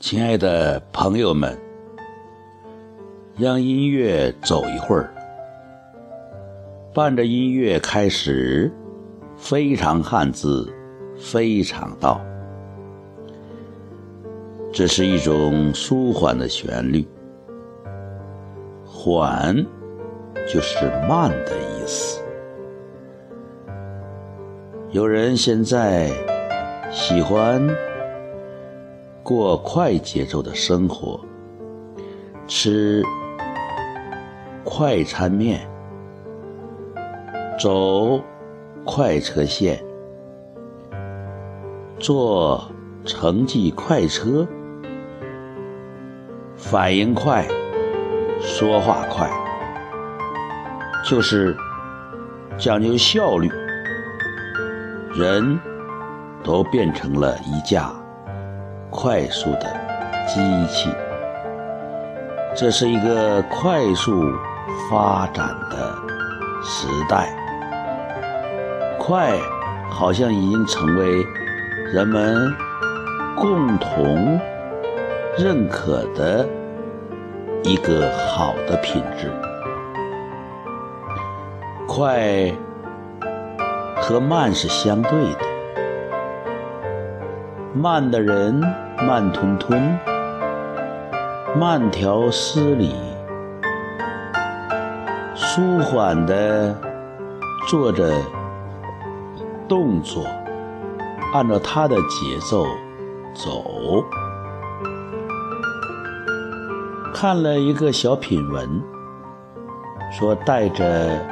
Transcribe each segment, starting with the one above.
亲爱的朋友们，让音乐走一会儿，伴着音乐开始，非常汉字，非常道。这是一种舒缓的旋律，缓就是慢的意思。有人现在喜欢过快节奏的生活，吃快餐面，走快车线，坐城际快车，反应快，说话快，就是讲究效率。人都变成了一架快速的机器，这是一个快速发展的时代，快好像已经成为人们共同认可的一个好的品质，快。和慢是相对的，慢的人慢吞吞，慢条斯理，舒缓的做着动作，按照他的节奏走。看了一个小品文，说带着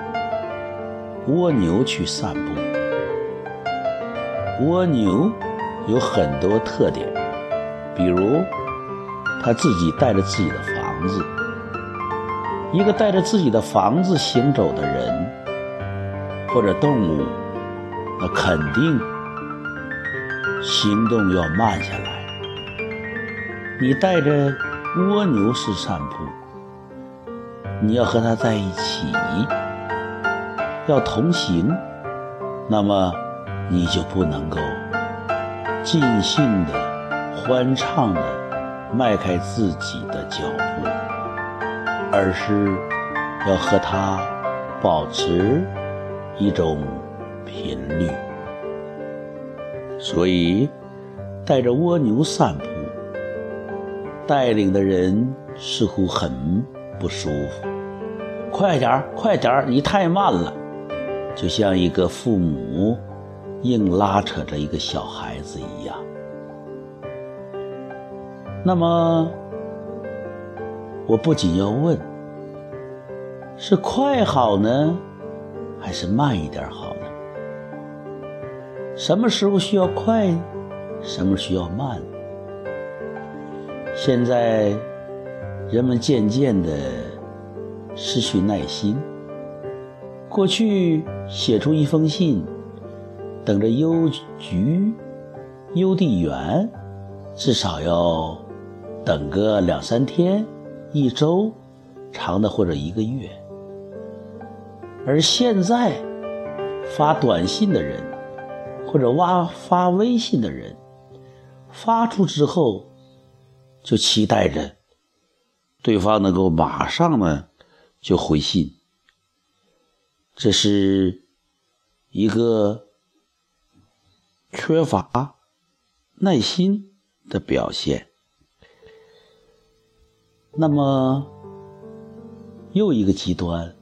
蜗牛去散步。蜗牛有很多特点，比如他自己带着自己的房子。一个带着自己的房子行走的人或者动物，那肯定行动要慢下来。你带着蜗牛式散步，你要和它在一起，要同行，那么。你就不能够尽兴的、欢畅的迈开自己的脚步，而是要和它保持一种频率。所以，带着蜗牛散步，带领的人似乎很不舒服。快点儿，快点儿，你太慢了，就像一个父母。硬拉扯着一个小孩子一样。那么，我不仅要问：是快好呢，还是慢一点好呢？什么时候需要快，什么需要慢？现在，人们渐渐的失去耐心。过去写出一封信。等着邮局、邮递员，至少要等个两三天、一周，长的或者一个月。而现在发短信的人，或者挖发微信的人，发出之后就期待着对方能够马上呢就回信，这是一个。缺乏耐心的表现。那么，又一个极端，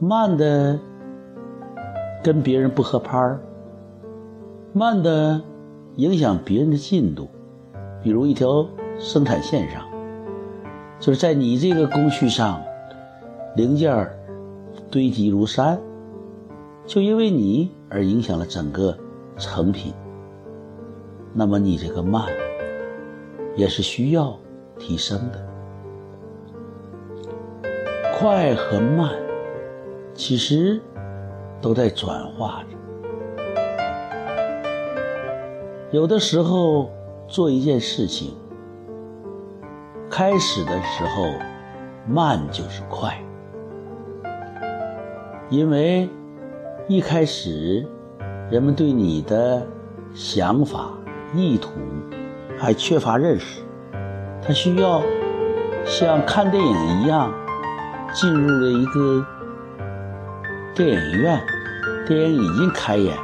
慢的跟别人不合拍儿，慢的影响别人的进度。比如一条生产线上，就是在你这个工序上，零件堆积如山，就因为你而影响了整个。成品，那么你这个慢也是需要提升的。快和慢其实都在转化着。有的时候做一件事情，开始的时候慢就是快，因为一开始。人们对你的想法、意图还缺乏认识，他需要像看电影一样进入了一个电影院，电影已经开演，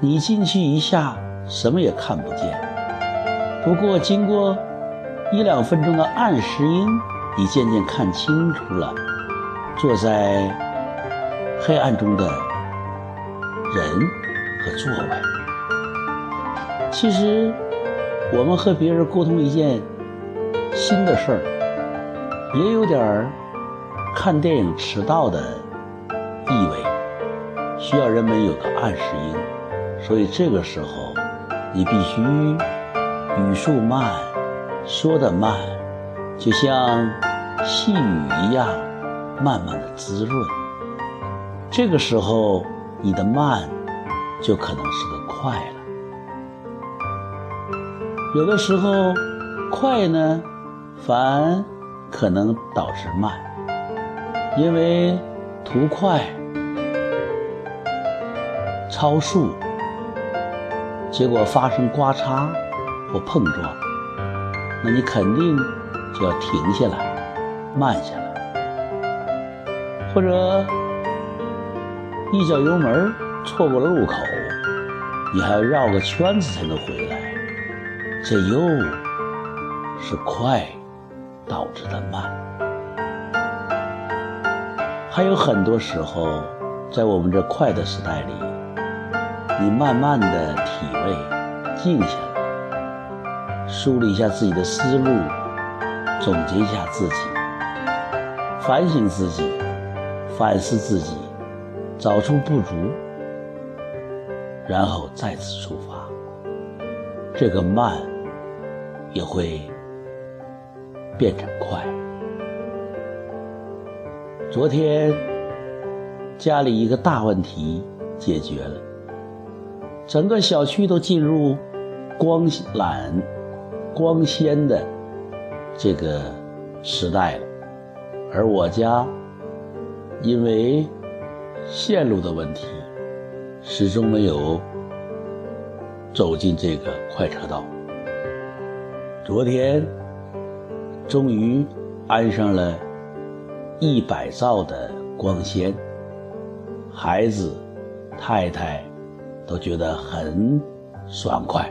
你进去一下什么也看不见。不过经过一两分钟的暗石英，你渐渐看清楚了坐在黑暗中的人和座位。其实，我们和别人沟通一件新的事儿，也有点儿看电影迟到的意味，需要人们有个暗示音。所以这个时候，你必须语速慢，说的慢，就像细雨一样，慢慢的滋润。这个时候，你的慢就可能是个快了。有的时候，快呢，反可能导致慢，因为图快、超速，结果发生刮擦或碰撞，那你肯定就要停下来，慢下来，或者一脚油门错过了路口，你还要绕个圈子才能回来。这又是快导致的慢，还有很多时候，在我们这快的时代里，你慢慢的体味，静下来，梳理一下自己的思路，总结一下自己，反省自己，反思自己，找出不足，然后再次出发。这个慢。也会变成快。昨天家里一个大问题解决了，整个小区都进入光缆、光纤的这个时代了，而我家因为线路的问题，始终没有走进这个快车道。昨天终于安上了一百兆的光纤，孩子、太太都觉得很爽快，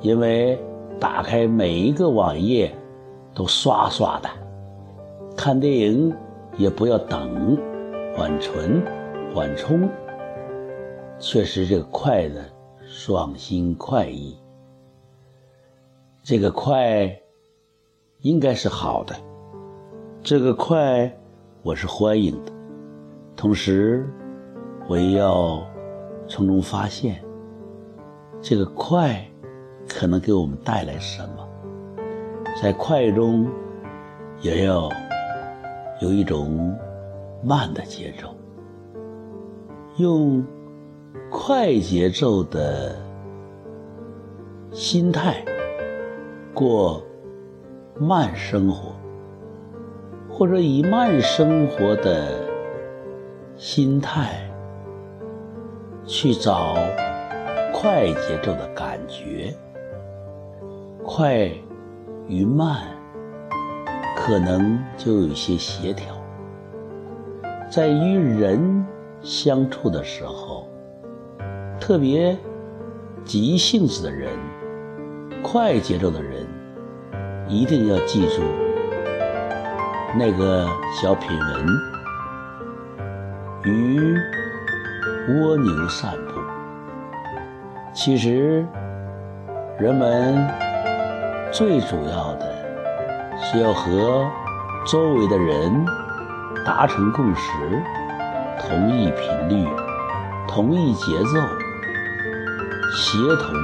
因为打开每一个网页都刷刷的，看电影也不要等，缓存、缓冲，确实这个快的爽心快意。这个快，应该是好的。这个快，我是欢迎的。同时，我也要从中发现，这个快可能给我们带来什么。在快中，也要有一种慢的节奏，用快节奏的心态。过慢生活，或者以慢生活的心态去找快节奏的感觉，快与慢可能就有些协调。在与人相处的时候，特别急性子的人。快节奏的人一定要记住那个小品文：与蜗牛散步。其实，人们最主要的是要和周围的人达成共识，同一频率，同一节奏，协同。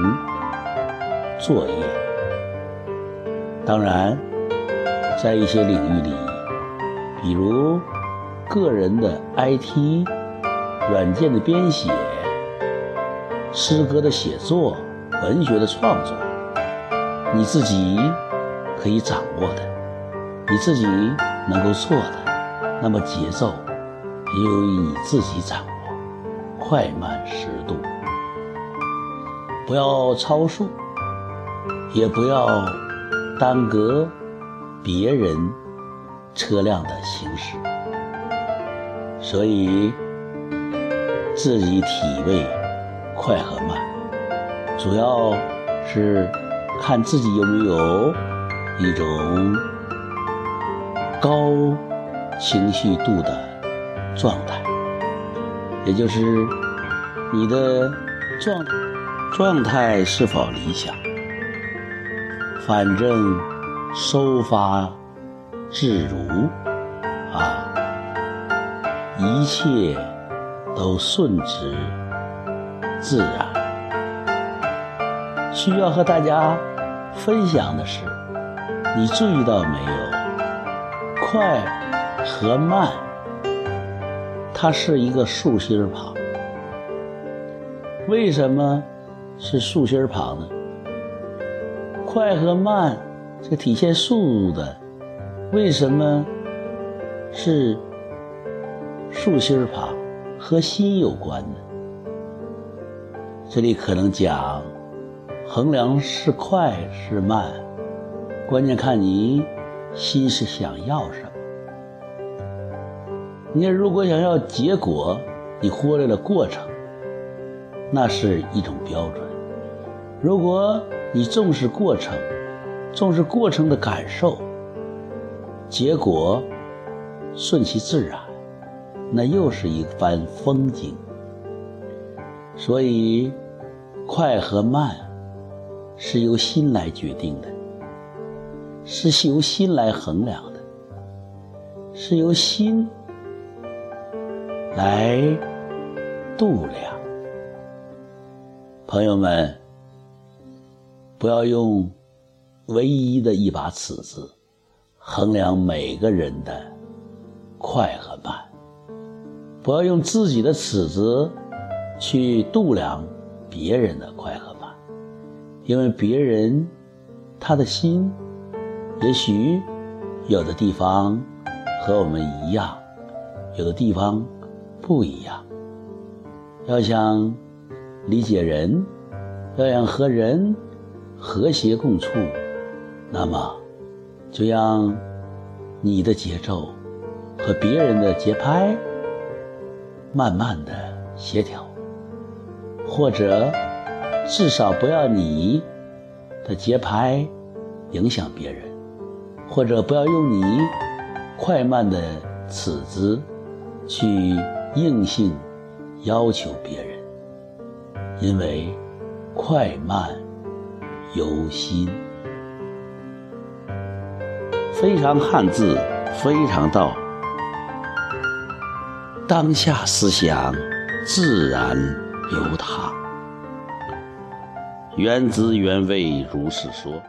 作业，当然，在一些领域里，比如个人的 IT、软件的编写、诗歌的写作、文学的创作，你自己可以掌握的，你自己能够做的，那么节奏由于你自己掌握，快慢适度，不要超速。也不要耽搁别人车辆的行驶。所以，自己体味快和慢，主要是看自己有没有一种高情绪度的状态，也就是你的状状态是否理想。反正收发自如啊，一切都顺之自然。需要和大家分享的是，你注意到没有？快和慢，它是一个竖心旁。为什么是竖心旁呢？快和慢，这体现速度的，为什么是竖心旁？和心有关呢？这里可能讲衡量是快是慢，关键看你心是想要什么。你如果想要结果，你忽略了过程，那是一种标准。如果你重视过程，重视过程的感受，结果顺其自然，那又是一番风景。所以，快和慢是由心来决定的，是由心来衡量的，是由心来度量。朋友们。不要用唯一的一把尺子衡量每个人的快和慢，不要用自己的尺子去度量别人的快和慢，因为别人他的心也许有的地方和我们一样，有的地方不一样。要想理解人，要想和人。和谐共处，那么就让你的节奏和别人的节拍慢慢的协调，或者至少不要你的节拍影响别人，或者不要用你快慢的尺子去硬性要求别人，因为快慢。由心，非常汉字，非常道，当下思想自然流淌，原汁原味如是说。